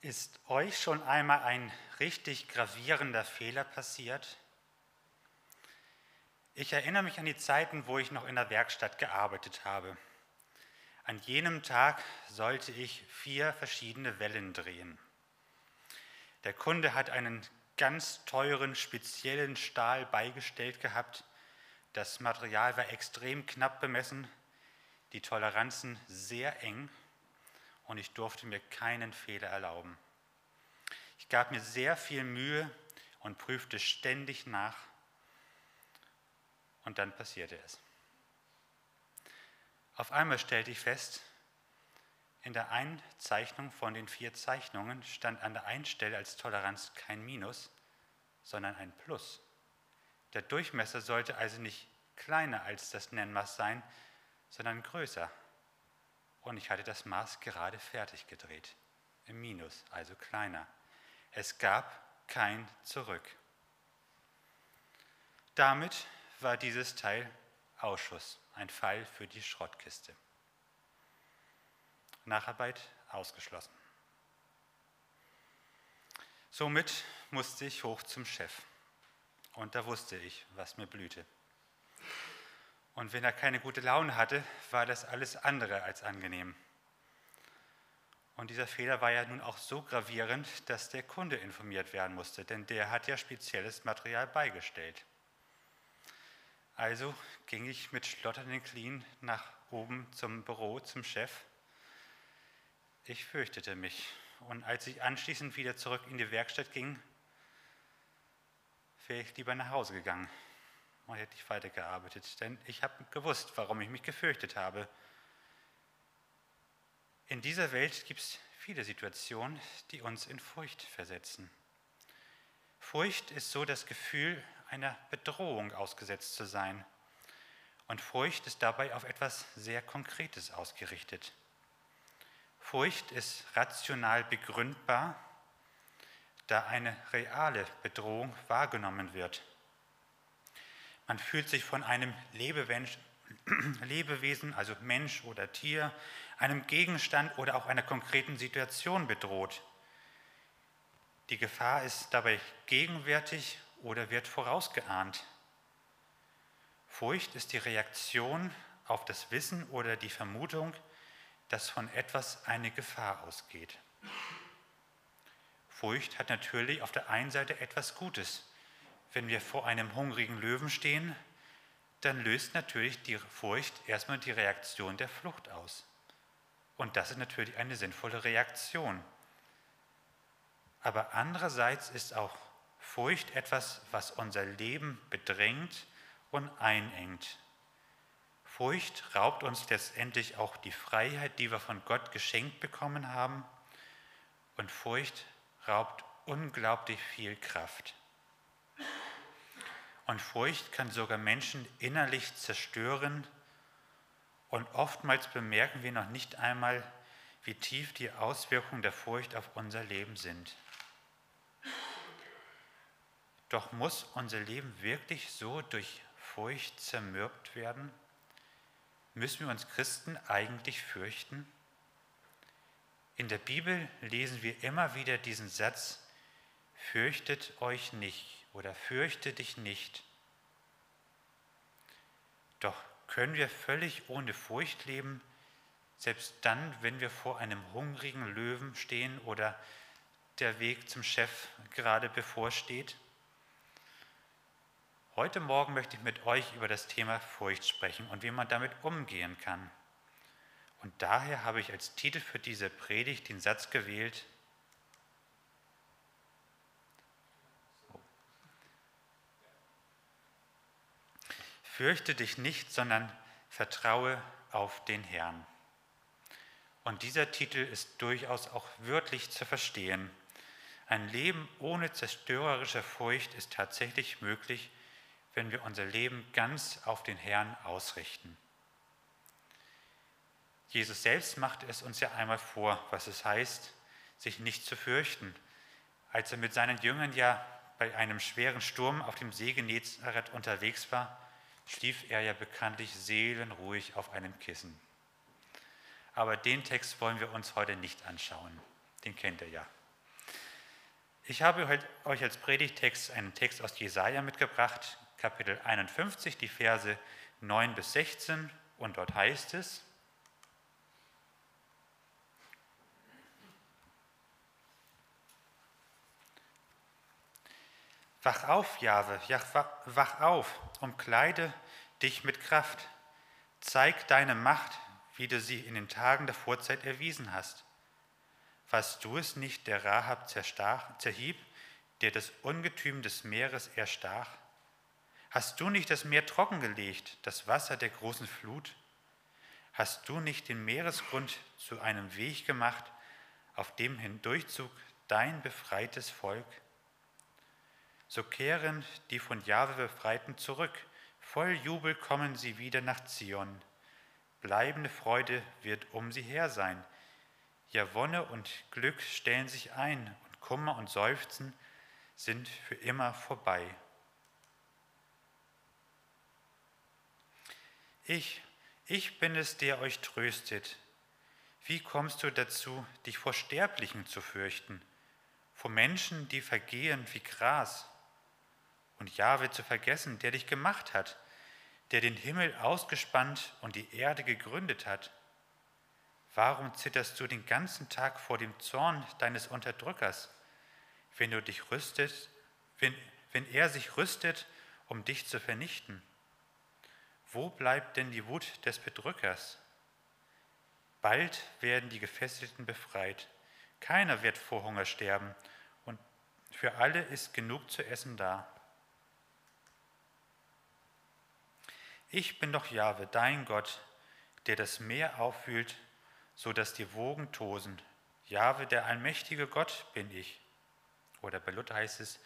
Ist euch schon einmal ein richtig gravierender Fehler passiert? Ich erinnere mich an die Zeiten, wo ich noch in der Werkstatt gearbeitet habe. An jenem Tag sollte ich vier verschiedene Wellen drehen. Der Kunde hat einen ganz teuren, speziellen Stahl beigestellt gehabt. Das Material war extrem knapp bemessen, die Toleranzen sehr eng und ich durfte mir keinen Fehler erlauben. Ich gab mir sehr viel Mühe und prüfte ständig nach und dann passierte es. Auf einmal stellte ich fest, in der einen Zeichnung von den vier Zeichnungen stand an der einen Stelle als Toleranz kein Minus, sondern ein Plus. Der Durchmesser sollte also nicht kleiner als das Nennmaß sein, sondern größer. Und ich hatte das Maß gerade fertig gedreht, im Minus, also kleiner. Es gab kein Zurück. Damit war dieses Teil Ausschuss, ein Fall für die Schrottkiste. Nacharbeit ausgeschlossen. Somit musste ich hoch zum Chef. Und da wusste ich, was mir blühte. Und wenn er keine gute Laune hatte, war das alles andere als angenehm. Und dieser Fehler war ja nun auch so gravierend, dass der Kunde informiert werden musste, denn der hat ja spezielles Material beigestellt. Also ging ich mit schlotternden Knien nach oben zum Büro, zum Chef. Ich fürchtete mich. Und als ich anschließend wieder zurück in die Werkstatt ging, wäre ich lieber nach Hause gegangen und hätte ich weitergearbeitet, denn ich habe gewusst, warum ich mich gefürchtet habe. In dieser Welt gibt es viele Situationen, die uns in Furcht versetzen. Furcht ist so das Gefühl, einer Bedrohung ausgesetzt zu sein. Und Furcht ist dabei auf etwas sehr Konkretes ausgerichtet. Furcht ist rational begründbar, da eine reale Bedrohung wahrgenommen wird. Man fühlt sich von einem Lebewesen, also Mensch oder Tier, einem Gegenstand oder auch einer konkreten Situation bedroht. Die Gefahr ist dabei gegenwärtig oder wird vorausgeahnt. Furcht ist die Reaktion auf das Wissen oder die Vermutung, dass von etwas eine Gefahr ausgeht. Furcht hat natürlich auf der einen Seite etwas Gutes wenn wir vor einem hungrigen Löwen stehen, dann löst natürlich die Furcht erstmal die Reaktion der Flucht aus. Und das ist natürlich eine sinnvolle Reaktion. Aber andererseits ist auch Furcht etwas, was unser Leben bedrängt und einengt. Furcht raubt uns letztendlich auch die Freiheit, die wir von Gott geschenkt bekommen haben. Und Furcht raubt unglaublich viel Kraft. Und Furcht kann sogar Menschen innerlich zerstören. Und oftmals bemerken wir noch nicht einmal, wie tief die Auswirkungen der Furcht auf unser Leben sind. Doch muss unser Leben wirklich so durch Furcht zermürbt werden? Müssen wir uns Christen eigentlich fürchten? In der Bibel lesen wir immer wieder diesen Satz, fürchtet euch nicht oder fürchte dich nicht. Doch können wir völlig ohne Furcht leben, selbst dann, wenn wir vor einem hungrigen Löwen stehen oder der Weg zum Chef gerade bevorsteht? Heute Morgen möchte ich mit euch über das Thema Furcht sprechen und wie man damit umgehen kann. Und daher habe ich als Titel für diese Predigt den Satz gewählt, Fürchte dich nicht, sondern vertraue auf den Herrn. Und dieser Titel ist durchaus auch wörtlich zu verstehen. Ein Leben ohne zerstörerische Furcht ist tatsächlich möglich, wenn wir unser Leben ganz auf den Herrn ausrichten. Jesus selbst macht es uns ja einmal vor, was es heißt, sich nicht zu fürchten. Als er mit seinen Jüngern ja bei einem schweren Sturm auf dem See Genezareth unterwegs war, schlief er ja bekanntlich seelenruhig auf einem Kissen. Aber den Text wollen wir uns heute nicht anschauen. Den kennt ihr ja. Ich habe euch als Predigtext einen Text aus Jesaja mitgebracht, Kapitel 51, die Verse 9 bis 16, und dort heißt es: Wach auf, Jahwe, ja, wach auf, umkleide dich mit Kraft. Zeig deine Macht, wie du sie in den Tagen der Vorzeit erwiesen hast. Was du es nicht, der Rahab zerstach, zerhieb, der das Ungetüm des Meeres erstach? Hast du nicht das Meer trockengelegt, das Wasser der großen Flut? Hast du nicht den Meeresgrund zu einem Weg gemacht, auf dem hindurchzug dein befreites Volk? So kehren die von Jahwe Befreiten zurück. Voll Jubel kommen sie wieder nach Zion. Bleibende Freude wird um sie her sein. Ja, Wonne und Glück stellen sich ein und Kummer und Seufzen sind für immer vorbei. Ich, ich bin es, der euch tröstet. Wie kommst du dazu, dich vor Sterblichen zu fürchten, vor Menschen, die vergehen wie Gras? Und Jahwe zu vergessen, der dich gemacht hat, der den Himmel ausgespannt und die Erde gegründet hat? Warum zitterst du den ganzen Tag vor dem Zorn deines Unterdrückers, wenn du dich rüstest, wenn, wenn er sich rüstet, um dich zu vernichten? Wo bleibt denn die Wut des Bedrückers? Bald werden die Gefesselten befreit. Keiner wird vor Hunger sterben und für alle ist genug zu essen da. Ich bin doch Jahwe, dein Gott, der das Meer aufwühlt, so dass die Wogen tosen. Jahwe, der allmächtige Gott bin ich. Oder bei Luther heißt es,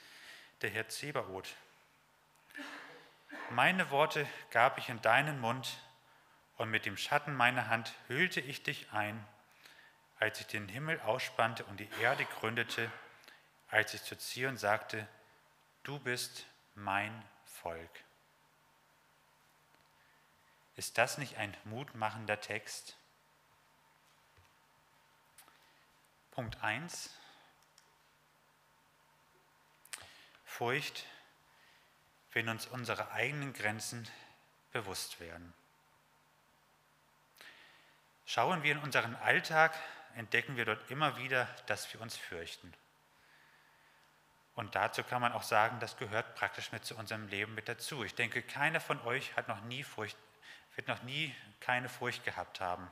der Herr Zebaoth. Meine Worte gab ich in deinen Mund und mit dem Schatten meiner Hand hüllte ich dich ein, als ich den Himmel ausspannte und die Erde gründete, als ich zu Zion sagte, du bist mein Volk. Ist das nicht ein mutmachender Text? Punkt 1. Furcht, wenn uns unsere eigenen Grenzen bewusst werden. Schauen wir in unseren Alltag, entdecken wir dort immer wieder, dass wir uns fürchten. Und dazu kann man auch sagen, das gehört praktisch mit zu unserem Leben mit dazu. Ich denke, keiner von euch hat noch nie Furcht wird noch nie keine Furcht gehabt haben.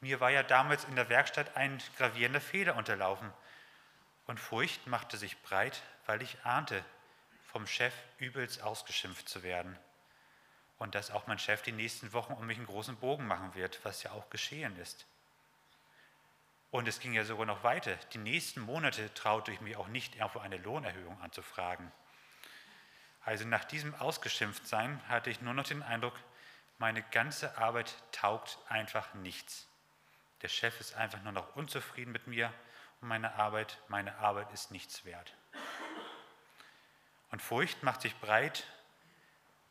Mir war ja damals in der Werkstatt ein gravierender Fehler unterlaufen und Furcht machte sich breit, weil ich ahnte, vom Chef übelst ausgeschimpft zu werden und dass auch mein Chef die nächsten Wochen um mich einen großen Bogen machen wird, was ja auch geschehen ist. Und es ging ja sogar noch weiter. Die nächsten Monate traute ich mir auch nicht, irgendwo eine Lohnerhöhung anzufragen. Also nach diesem Ausgeschimpftsein hatte ich nur noch den Eindruck, meine ganze Arbeit taugt einfach nichts. Der Chef ist einfach nur noch unzufrieden mit mir und meine Arbeit, meine Arbeit ist nichts wert. Und Furcht macht sich breit,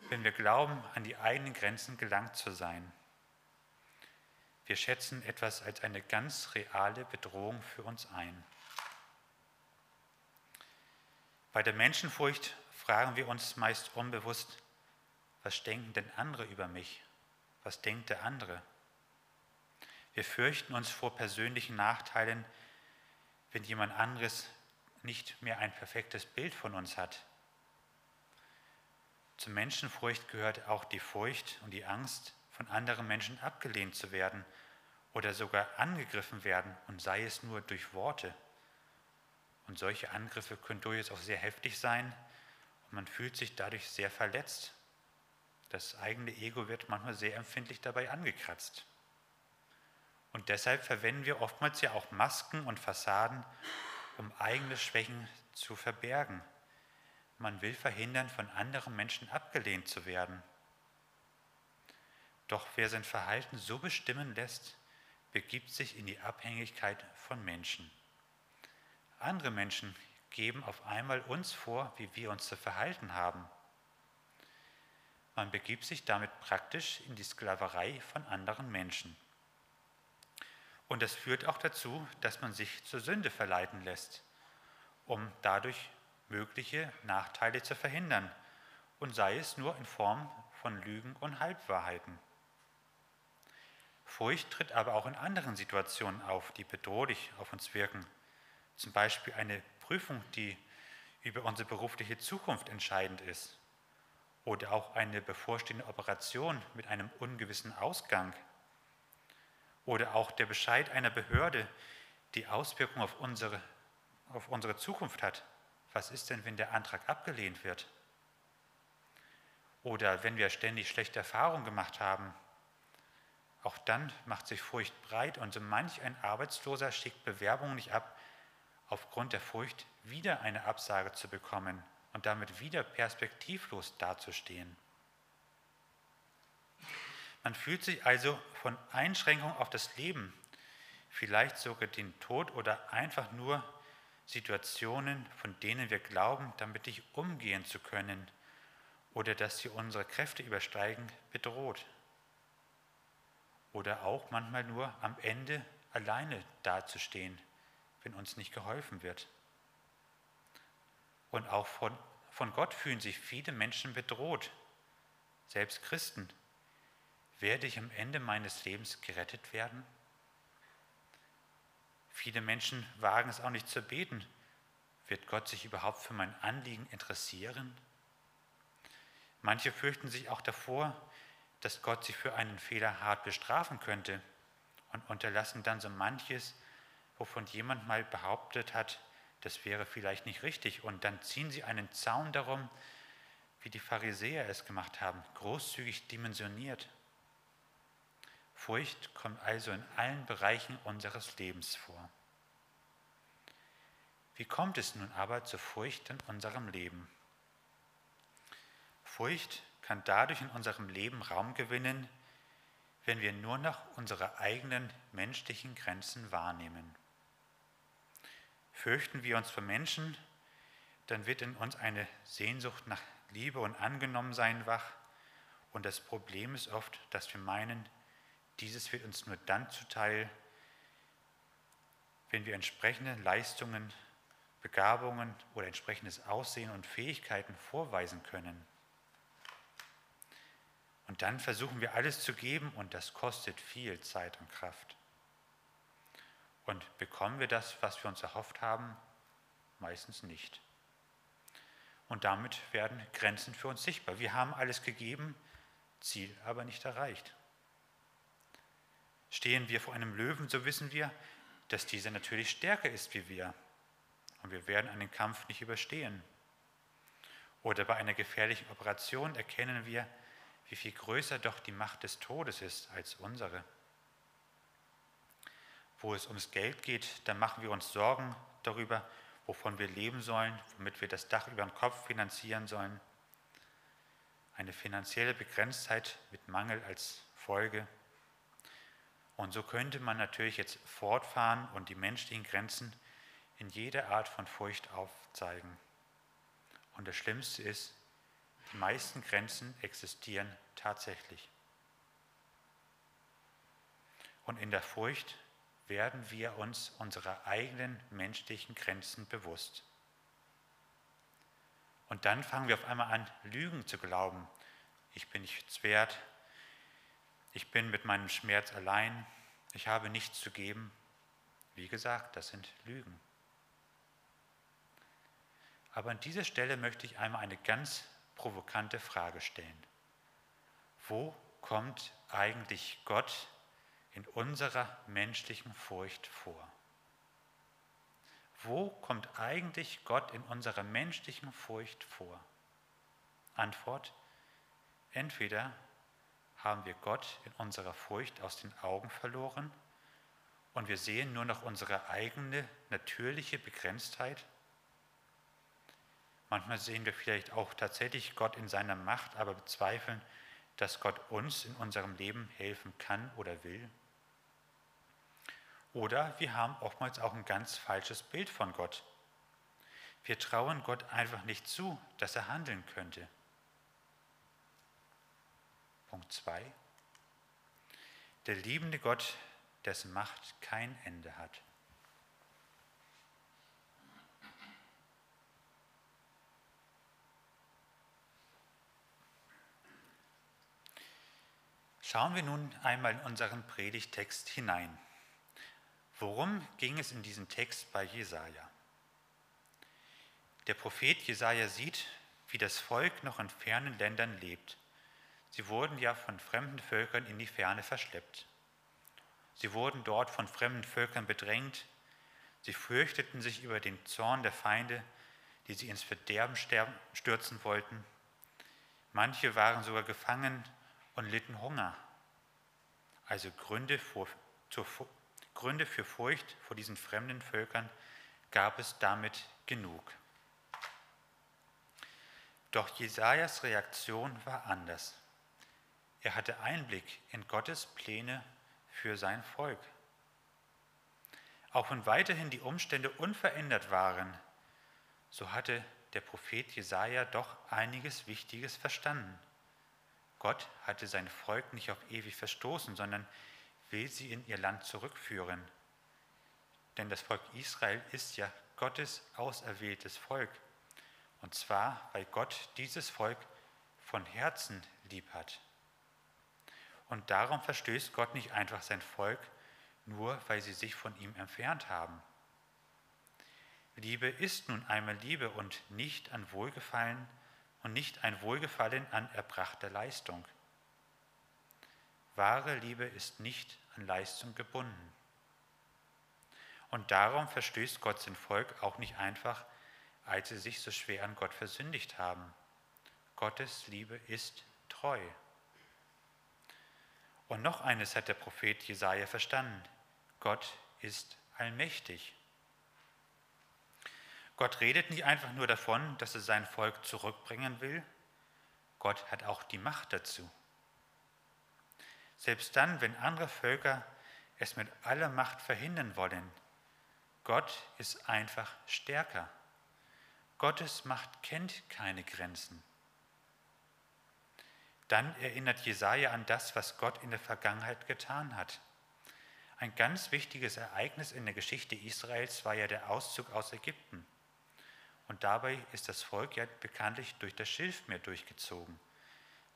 wenn wir glauben, an die eigenen Grenzen gelangt zu sein. Wir schätzen etwas als eine ganz reale Bedrohung für uns ein. Bei der Menschenfurcht fragen wir uns meist unbewusst, was denken denn andere über mich? Was denkt der andere? Wir fürchten uns vor persönlichen Nachteilen, wenn jemand anderes nicht mehr ein perfektes Bild von uns hat. Zur Menschenfurcht gehört auch die Furcht und die Angst, von anderen Menschen abgelehnt zu werden oder sogar angegriffen werden und sei es nur durch Worte. Und solche Angriffe können durchaus auch sehr heftig sein, man fühlt sich dadurch sehr verletzt. Das eigene Ego wird manchmal sehr empfindlich dabei angekratzt. Und deshalb verwenden wir oftmals ja auch Masken und Fassaden, um eigene Schwächen zu verbergen. Man will verhindern, von anderen Menschen abgelehnt zu werden. Doch wer sein Verhalten so bestimmen lässt, begibt sich in die Abhängigkeit von Menschen. Andere Menschen geben auf einmal uns vor, wie wir uns zu verhalten haben. Man begibt sich damit praktisch in die Sklaverei von anderen Menschen. Und das führt auch dazu, dass man sich zur Sünde verleiten lässt um dadurch mögliche Nachteile zu verhindern und sei es nur in Form von Lügen und Halbwahrheiten. Furcht tritt aber auch in anderen Situationen auf, die bedrohlich auf uns wirken. Zum Beispiel eine Prüfung, die über unsere berufliche Zukunft entscheidend ist. Oder auch eine bevorstehende Operation mit einem ungewissen Ausgang. Oder auch der Bescheid einer Behörde, die Auswirkungen auf unsere, auf unsere Zukunft hat. Was ist denn, wenn der Antrag abgelehnt wird? Oder wenn wir ständig schlechte Erfahrungen gemacht haben. Auch dann macht sich Furcht breit und so manch ein Arbeitsloser schickt Bewerbungen nicht ab, aufgrund der Furcht wieder eine Absage zu bekommen und damit wieder perspektivlos dazustehen. Man fühlt sich also von Einschränkung auf das Leben, vielleicht sogar den Tod oder einfach nur Situationen, von denen wir glauben, damit nicht umgehen zu können oder dass sie unsere Kräfte übersteigen, bedroht. Oder auch manchmal nur am Ende alleine dazustehen, wenn uns nicht geholfen wird. Und auch von, von Gott fühlen sich viele Menschen bedroht, selbst Christen. Werde ich am Ende meines Lebens gerettet werden? Viele Menschen wagen es auch nicht zu beten. Wird Gott sich überhaupt für mein Anliegen interessieren? Manche fürchten sich auch davor, dass Gott sie für einen Fehler hart bestrafen könnte und unterlassen dann so manches, wovon jemand mal behauptet hat, das wäre vielleicht nicht richtig. Und dann ziehen sie einen Zaun darum, wie die Pharisäer es gemacht haben, großzügig dimensioniert. Furcht kommt also in allen Bereichen unseres Lebens vor. Wie kommt es nun aber zur Furcht in unserem Leben? Furcht kann dadurch in unserem Leben Raum gewinnen, wenn wir nur noch unsere eigenen menschlichen Grenzen wahrnehmen. Fürchten wir uns vor Menschen, dann wird in uns eine Sehnsucht nach Liebe und Angenommensein wach. Und das Problem ist oft, dass wir meinen, dieses wird uns nur dann zuteil, wenn wir entsprechende Leistungen, Begabungen oder entsprechendes Aussehen und Fähigkeiten vorweisen können. Und dann versuchen wir alles zu geben und das kostet viel Zeit und Kraft. Und bekommen wir das, was wir uns erhofft haben? Meistens nicht. Und damit werden Grenzen für uns sichtbar. Wir haben alles gegeben, Ziel aber nicht erreicht. Stehen wir vor einem Löwen, so wissen wir, dass dieser natürlich stärker ist wie wir. Und wir werden einen Kampf nicht überstehen. Oder bei einer gefährlichen Operation erkennen wir, wie viel größer doch die Macht des Todes ist als unsere. Wo es ums Geld geht, dann machen wir uns Sorgen darüber, wovon wir leben sollen, womit wir das Dach über den Kopf finanzieren sollen. Eine finanzielle Begrenztheit mit Mangel als Folge. Und so könnte man natürlich jetzt fortfahren und die menschlichen Grenzen in jeder Art von Furcht aufzeigen. Und das Schlimmste ist, die meisten Grenzen existieren tatsächlich. Und in der Furcht werden wir uns unserer eigenen menschlichen Grenzen bewusst. Und dann fangen wir auf einmal an, Lügen zu glauben. Ich bin nichts wert, ich bin mit meinem Schmerz allein, ich habe nichts zu geben. Wie gesagt, das sind Lügen. Aber an dieser Stelle möchte ich einmal eine ganz provokante Frage stellen. Wo kommt eigentlich Gott in unserer menschlichen Furcht vor? Wo kommt eigentlich Gott in unserer menschlichen Furcht vor? Antwort, entweder haben wir Gott in unserer Furcht aus den Augen verloren und wir sehen nur noch unsere eigene natürliche Begrenztheit Manchmal sehen wir vielleicht auch tatsächlich Gott in seiner Macht, aber bezweifeln, dass Gott uns in unserem Leben helfen kann oder will. Oder wir haben oftmals auch ein ganz falsches Bild von Gott. Wir trauen Gott einfach nicht zu, dass er handeln könnte. Punkt 2. Der liebende Gott, dessen Macht kein Ende hat. Schauen wir nun einmal in unseren Predigtext hinein. Worum ging es in diesem Text bei Jesaja? Der Prophet Jesaja sieht, wie das Volk noch in fernen Ländern lebt. Sie wurden ja von fremden Völkern in die Ferne verschleppt. Sie wurden dort von fremden Völkern bedrängt. Sie fürchteten sich über den Zorn der Feinde, die sie ins Verderben stürzen wollten. Manche waren sogar gefangen und litten Hunger. Also Gründe, vor, zur, Gründe für Furcht vor diesen fremden Völkern gab es damit genug. Doch Jesajas Reaktion war anders. Er hatte Einblick in Gottes Pläne für sein Volk. Auch wenn weiterhin die Umstände unverändert waren, so hatte der Prophet Jesaja doch einiges Wichtiges verstanden. Gott hatte sein Volk nicht auf ewig verstoßen, sondern will sie in ihr Land zurückführen. Denn das Volk Israel ist ja Gottes auserwähltes Volk. Und zwar, weil Gott dieses Volk von Herzen lieb hat. Und darum verstößt Gott nicht einfach sein Volk, nur weil sie sich von ihm entfernt haben. Liebe ist nun einmal Liebe und nicht an Wohlgefallen und nicht ein Wohlgefallen an erbrachter Leistung. Wahre Liebe ist nicht an Leistung gebunden. Und darum verstößt Gott sein Volk auch nicht einfach, als sie sich so schwer an Gott versündigt haben. Gottes Liebe ist treu. Und noch eines hat der Prophet Jesaja verstanden: Gott ist allmächtig. Gott redet nicht einfach nur davon, dass er sein Volk zurückbringen will. Gott hat auch die Macht dazu. Selbst dann, wenn andere Völker es mit aller Macht verhindern wollen, Gott ist einfach stärker. Gottes Macht kennt keine Grenzen. Dann erinnert Jesaja an das, was Gott in der Vergangenheit getan hat. Ein ganz wichtiges Ereignis in der Geschichte Israels war ja der Auszug aus Ägypten. Und dabei ist das Volk ja bekanntlich durch das Schilfmeer durchgezogen.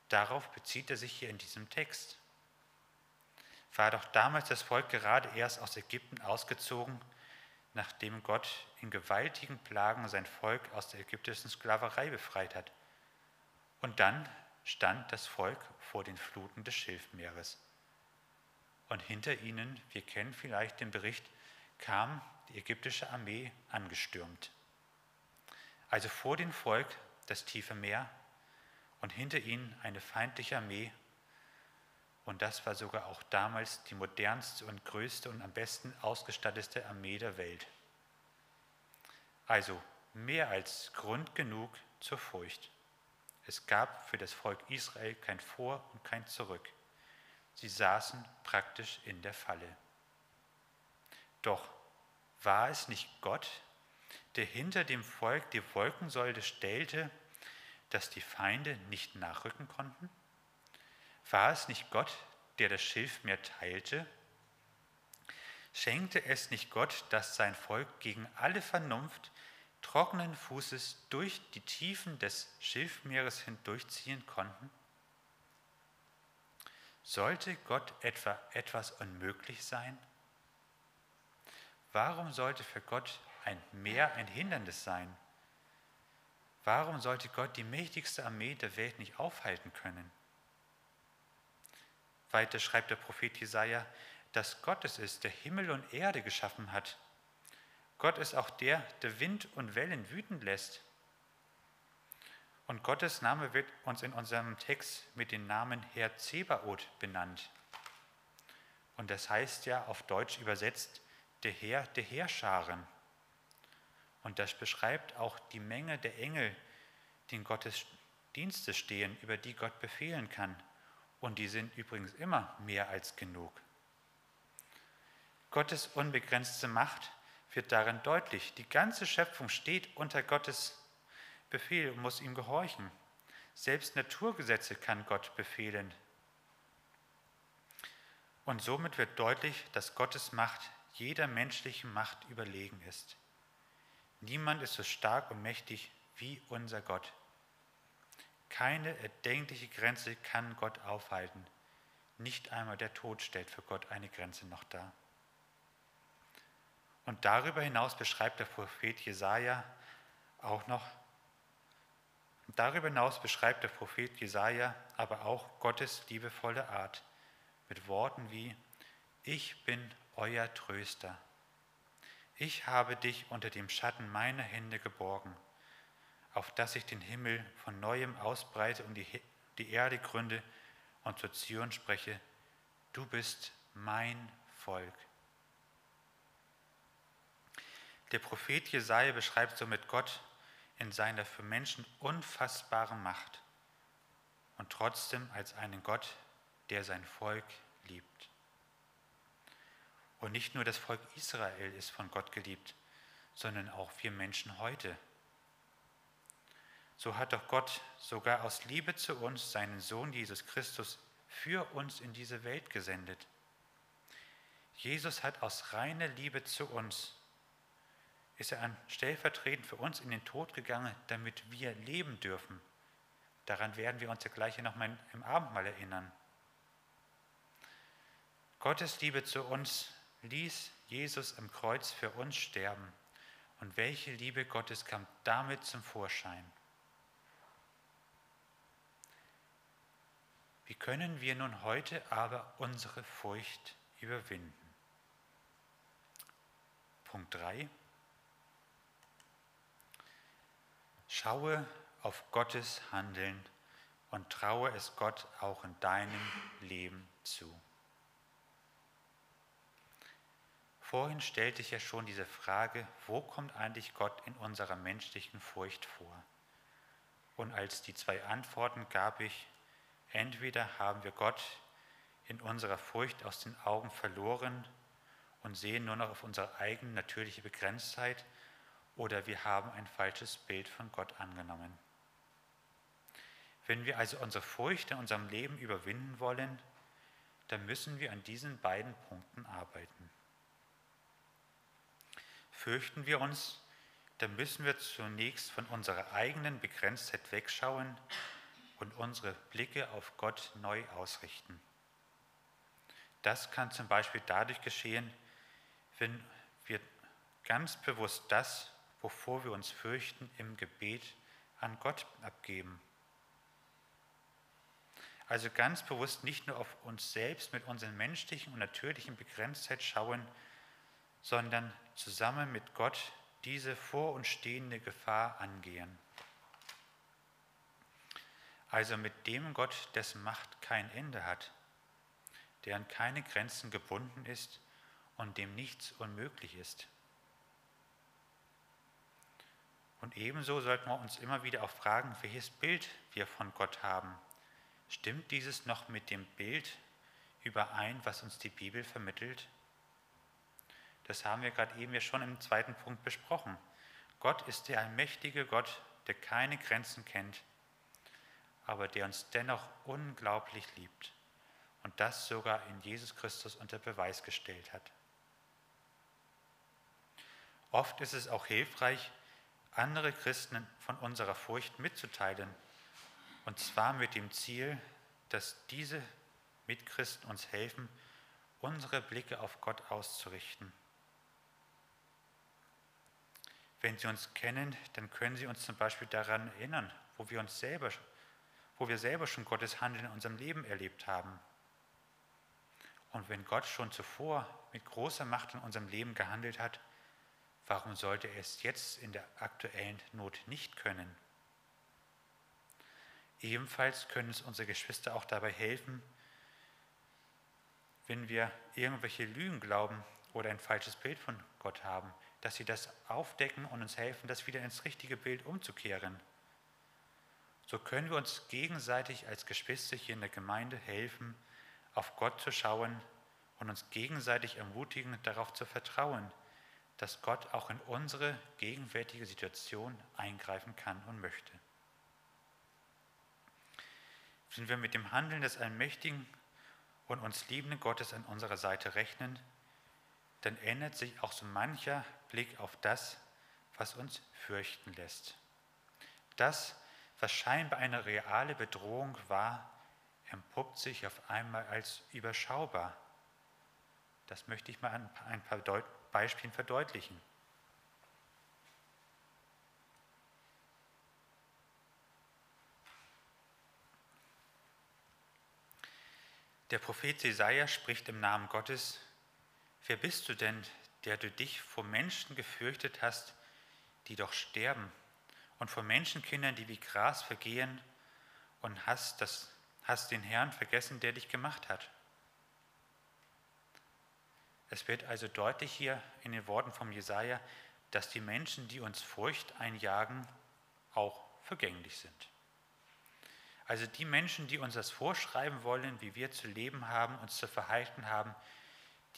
Darauf bezieht er sich hier in diesem Text. War doch damals das Volk gerade erst aus Ägypten ausgezogen, nachdem Gott in gewaltigen Plagen sein Volk aus der ägyptischen Sklaverei befreit hat. Und dann stand das Volk vor den Fluten des Schilfmeeres. Und hinter ihnen, wir kennen vielleicht den Bericht, kam die ägyptische Armee angestürmt. Also vor dem Volk das tiefe Meer und hinter ihnen eine feindliche Armee. Und das war sogar auch damals die modernste und größte und am besten ausgestattete Armee der Welt. Also mehr als Grund genug zur Furcht. Es gab für das Volk Israel kein Vor und kein Zurück. Sie saßen praktisch in der Falle. Doch war es nicht Gott, der hinter dem Volk die Wolkensäule stellte, dass die Feinde nicht nachrücken konnten? War es nicht Gott, der das Schilfmeer teilte? Schenkte es nicht Gott, dass sein Volk gegen alle Vernunft trockenen Fußes durch die Tiefen des Schilfmeeres hindurchziehen konnten? Sollte Gott etwa etwas unmöglich sein? Warum sollte für Gott ein Meer ein Hindernis sein? Warum sollte Gott die mächtigste Armee der Welt nicht aufhalten können? Weiter schreibt der Prophet Jesaja, dass Gott es ist, der Himmel und Erde geschaffen hat. Gott ist auch der, der Wind und Wellen wüten lässt. Und Gottes Name wird uns in unserem Text mit dem Namen Herr Zebaoth benannt. Und das heißt ja auf Deutsch übersetzt, der Herr der Heerscharen. Und das beschreibt auch die Menge der Engel, die in Gottes Dienste stehen, über die Gott befehlen kann. Und die sind übrigens immer mehr als genug. Gottes unbegrenzte Macht wird darin deutlich. Die ganze Schöpfung steht unter Gottes Befehl und muss ihm gehorchen. Selbst Naturgesetze kann Gott befehlen. Und somit wird deutlich, dass Gottes Macht jeder menschlichen Macht überlegen ist. Niemand ist so stark und mächtig wie unser Gott. Keine erdenkliche Grenze kann Gott aufhalten. Nicht einmal der Tod stellt für Gott eine Grenze noch dar. Und darüber hinaus beschreibt der Prophet Jesaja auch noch, darüber hinaus beschreibt der Prophet Jesaja aber auch Gottes liebevolle Art mit Worten wie: Ich bin euer Tröster. Ich habe dich unter dem Schatten meiner Hände geborgen, auf dass ich den Himmel von neuem ausbreite und die, die Erde gründe und zur Zion spreche: Du bist mein Volk. Der Prophet Jesaja beschreibt somit Gott in seiner für Menschen unfassbaren Macht und trotzdem als einen Gott, der sein Volk liebt. Und nicht nur das Volk Israel ist von Gott geliebt, sondern auch wir Menschen heute. So hat doch Gott sogar aus Liebe zu uns seinen Sohn Jesus Christus für uns in diese Welt gesendet. Jesus hat aus reiner Liebe zu uns ist er an stellvertretend für uns in den Tod gegangen, damit wir leben dürfen. Daran werden wir uns ja gleich nochmal im Abendmahl erinnern. Gottes Liebe zu uns ließ Jesus am Kreuz für uns sterben. Und welche Liebe Gottes kam damit zum Vorschein? Wie können wir nun heute aber unsere Furcht überwinden? Punkt 3. Schaue auf Gottes Handeln und traue es Gott auch in deinem Leben zu. Vorhin stellte ich ja schon diese Frage, wo kommt eigentlich Gott in unserer menschlichen Furcht vor? Und als die zwei Antworten gab ich, entweder haben wir Gott in unserer Furcht aus den Augen verloren und sehen nur noch auf unsere eigene natürliche Begrenztheit, oder wir haben ein falsches Bild von Gott angenommen. Wenn wir also unsere Furcht in unserem Leben überwinden wollen, dann müssen wir an diesen beiden Punkten arbeiten. Fürchten wir uns, dann müssen wir zunächst von unserer eigenen Begrenztheit wegschauen und unsere Blicke auf Gott neu ausrichten. Das kann zum Beispiel dadurch geschehen, wenn wir ganz bewusst das, wovor wir uns fürchten, im Gebet an Gott abgeben. Also ganz bewusst nicht nur auf uns selbst mit unseren menschlichen und natürlichen Begrenztheit schauen, sondern zusammen mit Gott diese vor uns stehende Gefahr angehen. Also mit dem Gott, dessen Macht kein Ende hat, der an keine Grenzen gebunden ist und dem nichts unmöglich ist. Und ebenso sollten wir uns immer wieder auch fragen, welches Bild wir von Gott haben. Stimmt dieses noch mit dem Bild überein, was uns die Bibel vermittelt? Das haben wir gerade eben ja schon im zweiten Punkt besprochen. Gott ist der allmächtige Gott, der keine Grenzen kennt, aber der uns dennoch unglaublich liebt und das sogar in Jesus Christus unter Beweis gestellt hat. Oft ist es auch hilfreich, andere Christen von unserer Furcht mitzuteilen. Und zwar mit dem Ziel, dass diese Mitchristen uns helfen, unsere Blicke auf Gott auszurichten. Wenn sie uns kennen, dann können sie uns zum Beispiel daran erinnern, wo wir uns selber, wo wir selber schon Gottes Handeln in unserem Leben erlebt haben. Und wenn Gott schon zuvor mit großer Macht in unserem Leben gehandelt hat, Warum sollte er es jetzt in der aktuellen Not nicht können? Ebenfalls können es unsere Geschwister auch dabei helfen, wenn wir irgendwelche Lügen glauben oder ein falsches Bild von Gott haben, dass sie das aufdecken und uns helfen, das wieder ins richtige Bild umzukehren. So können wir uns gegenseitig als Geschwister hier in der Gemeinde helfen, auf Gott zu schauen und uns gegenseitig ermutigen, darauf zu vertrauen, dass Gott auch in unsere gegenwärtige Situation eingreifen kann und möchte. Wenn wir mit dem Handeln des allmächtigen und uns liebenden Gottes an unserer Seite rechnen, dann ändert sich auch so mancher Blick auf das, was uns fürchten lässt. Das, was scheinbar eine reale Bedrohung war, entpuppt sich auf einmal als überschaubar. Das möchte ich mal an ein paar Beispielen verdeutlichen. Der Prophet Jesaja spricht im Namen Gottes: Wer bist du denn, der du dich vor Menschen gefürchtet hast, die doch sterben, und vor Menschenkindern, die wie Gras vergehen, und hast, das, hast den Herrn vergessen, der dich gemacht hat? Es wird also deutlich hier in den Worten vom Jesaja, dass die Menschen, die uns Furcht einjagen, auch vergänglich sind. Also die Menschen, die uns das vorschreiben wollen, wie wir zu leben haben, uns zu verhalten haben,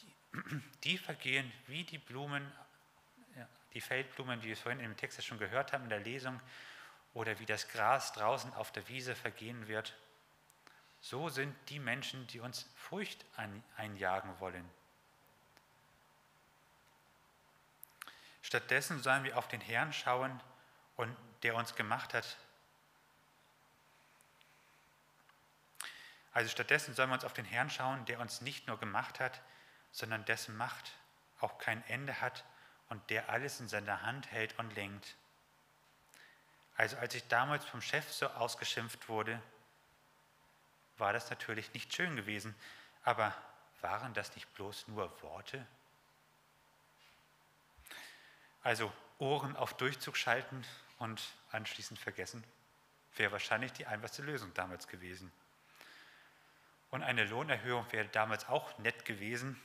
die, die vergehen wie die Blumen, die Feldblumen, wie wir vorhin im Text schon gehört haben in der Lesung, oder wie das Gras draußen auf der Wiese vergehen wird. So sind die Menschen, die uns Furcht einjagen wollen. Stattdessen sollen wir auf den Herrn schauen, und der uns gemacht hat, Also stattdessen sollen wir uns auf den Herrn schauen, der uns nicht nur gemacht hat, sondern dessen Macht auch kein Ende hat und der alles in seiner Hand hält und lenkt. Also als ich damals vom Chef so ausgeschimpft wurde, war das natürlich nicht schön gewesen, aber waren das nicht bloß nur Worte? Also Ohren auf Durchzug schalten und anschließend vergessen, wäre wahrscheinlich die einfachste Lösung damals gewesen. Und eine Lohnerhöhung wäre damals auch nett gewesen,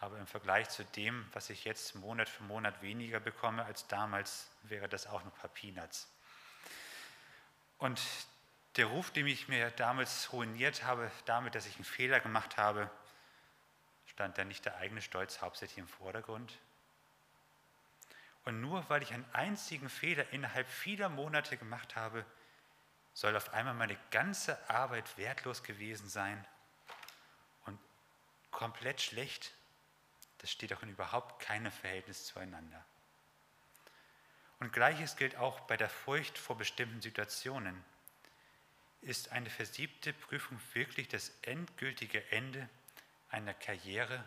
aber im Vergleich zu dem, was ich jetzt Monat für Monat weniger bekomme als damals, wäre das auch ein paar Peanuts. Und der Ruf, den ich mir damals ruiniert habe, damit, dass ich einen Fehler gemacht habe, stand da nicht der eigene Stolz hauptsächlich im Vordergrund. Und nur weil ich einen einzigen Fehler innerhalb vieler Monate gemacht habe, soll auf einmal meine ganze Arbeit wertlos gewesen sein und komplett schlecht. Das steht auch in überhaupt keinem Verhältnis zueinander. Und gleiches gilt auch bei der Furcht vor bestimmten Situationen. Ist eine versiebte Prüfung wirklich das endgültige Ende einer Karriere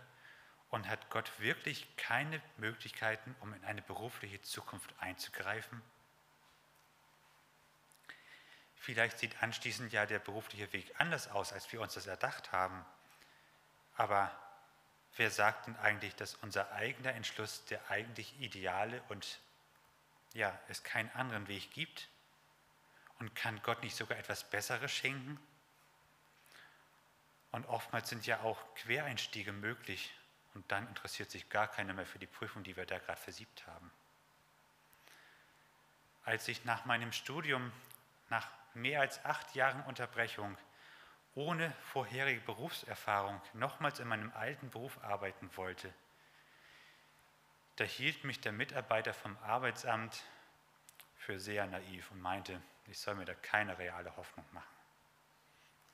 und hat Gott wirklich keine Möglichkeiten, um in eine berufliche Zukunft einzugreifen? Vielleicht sieht anschließend ja der berufliche Weg anders aus, als wir uns das erdacht haben. Aber wer sagt denn eigentlich, dass unser eigener Entschluss der eigentlich ideale und ja, es keinen anderen Weg gibt? Und kann Gott nicht sogar etwas Besseres schenken? Und oftmals sind ja auch Quereinstiege möglich und dann interessiert sich gar keiner mehr für die Prüfung, die wir da gerade versiebt haben. Als ich nach meinem Studium nach mehr als acht Jahren Unterbrechung ohne vorherige Berufserfahrung nochmals in meinem alten Beruf arbeiten wollte, da hielt mich der Mitarbeiter vom Arbeitsamt für sehr naiv und meinte, ich soll mir da keine reale Hoffnung machen.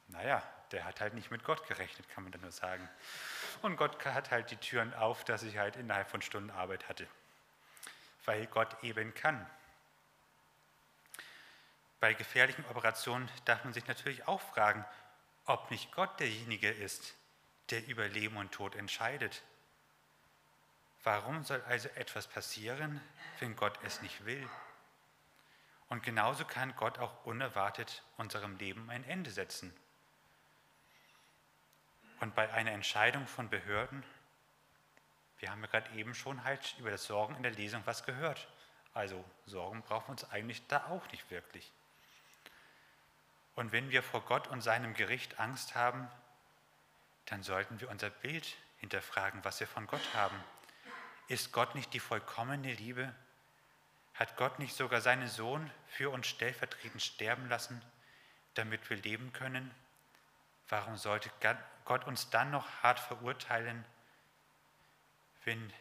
Naja, der hat halt nicht mit Gott gerechnet, kann man dann nur sagen. Und Gott hat halt die Türen auf, dass ich halt innerhalb von Stunden Arbeit hatte. Weil Gott eben kann. Bei gefährlichen Operationen darf man sich natürlich auch fragen, ob nicht Gott derjenige ist, der über Leben und Tod entscheidet. Warum soll also etwas passieren, wenn Gott es nicht will? Und genauso kann Gott auch unerwartet unserem Leben ein Ende setzen. Und bei einer Entscheidung von Behörden, wir haben ja gerade eben schon halt über das Sorgen in der Lesung was gehört. Also Sorgen brauchen wir uns eigentlich da auch nicht wirklich. Und wenn wir vor Gott und seinem Gericht Angst haben, dann sollten wir unser Bild hinterfragen, was wir von Gott haben. Ist Gott nicht die vollkommene Liebe? Hat Gott nicht sogar seinen Sohn für uns stellvertretend sterben lassen, damit wir leben können? Warum sollte Gott uns dann noch hart verurteilen, wenn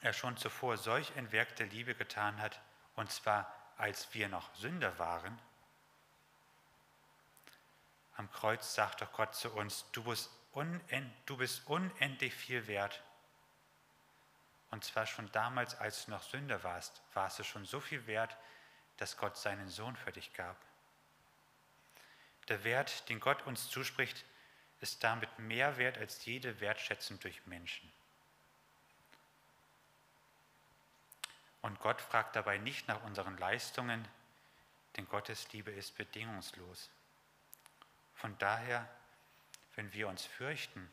er schon zuvor solch ein Werk der Liebe getan hat, und zwar als wir noch Sünder waren? Am Kreuz sagt doch Gott zu uns, du bist, unend, du bist unendlich viel wert. Und zwar schon damals, als du noch Sünder warst, warst du schon so viel wert, dass Gott seinen Sohn für dich gab. Der Wert, den Gott uns zuspricht, ist damit mehr wert als jede Wertschätzung durch Menschen. Und Gott fragt dabei nicht nach unseren Leistungen, denn Gottes Liebe ist bedingungslos. Von daher, wenn wir uns fürchten,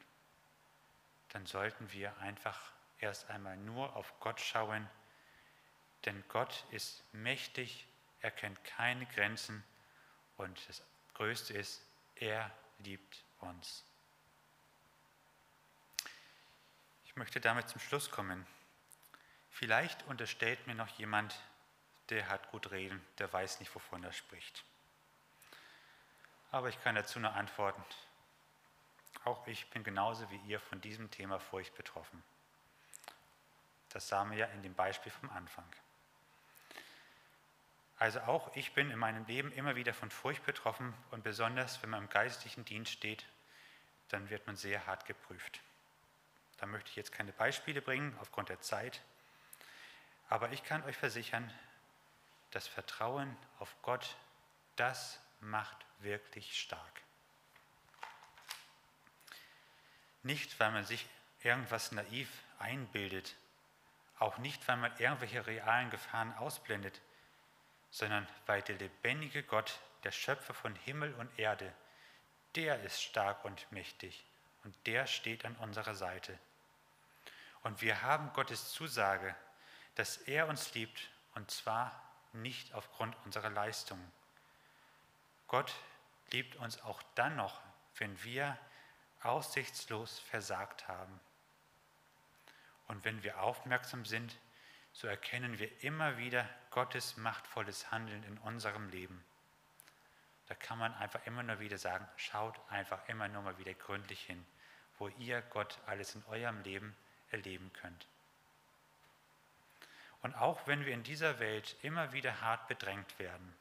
dann sollten wir einfach erst einmal nur auf Gott schauen, denn Gott ist mächtig, er kennt keine Grenzen und das Größte ist, er liebt uns. Ich möchte damit zum Schluss kommen. Vielleicht unterstellt mir noch jemand, der hat gut reden, der weiß nicht, wovon er spricht. Aber ich kann dazu nur antworten. Auch ich bin genauso wie ihr von diesem Thema Furcht betroffen. Das sahen wir ja in dem Beispiel vom Anfang. Also auch ich bin in meinem Leben immer wieder von Furcht betroffen und besonders wenn man im geistlichen Dienst steht, dann wird man sehr hart geprüft. Da möchte ich jetzt keine Beispiele bringen aufgrund der Zeit, aber ich kann euch versichern, das Vertrauen auf Gott, das macht wirklich stark. Nicht, weil man sich irgendwas naiv einbildet, auch nicht, weil man irgendwelche realen Gefahren ausblendet, sondern weil der lebendige Gott, der Schöpfer von Himmel und Erde, der ist stark und mächtig und der steht an unserer Seite. Und wir haben Gottes Zusage, dass er uns liebt und zwar nicht aufgrund unserer Leistungen. Gott liebt uns auch dann noch, wenn wir aussichtslos versagt haben. Und wenn wir aufmerksam sind, so erkennen wir immer wieder Gottes machtvolles Handeln in unserem Leben. Da kann man einfach immer nur wieder sagen, schaut einfach immer nur mal wieder gründlich hin, wo ihr Gott alles in eurem Leben erleben könnt. Und auch wenn wir in dieser Welt immer wieder hart bedrängt werden,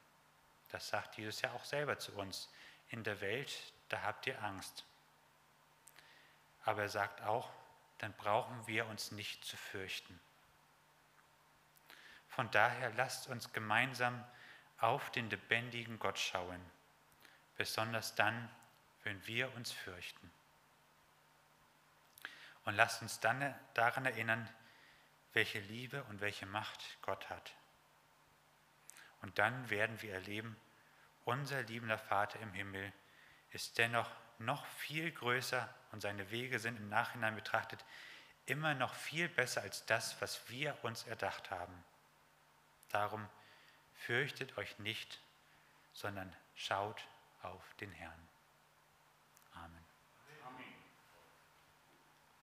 das sagt Jesus ja auch selber zu uns, in der Welt, da habt ihr Angst. Aber er sagt auch, dann brauchen wir uns nicht zu fürchten. Von daher lasst uns gemeinsam auf den lebendigen Gott schauen, besonders dann, wenn wir uns fürchten. Und lasst uns dann daran erinnern, welche Liebe und welche Macht Gott hat. Und dann werden wir erleben, unser liebender Vater im Himmel ist dennoch noch viel größer und seine Wege sind im Nachhinein betrachtet immer noch viel besser als das, was wir uns erdacht haben. Darum fürchtet euch nicht, sondern schaut auf den Herrn.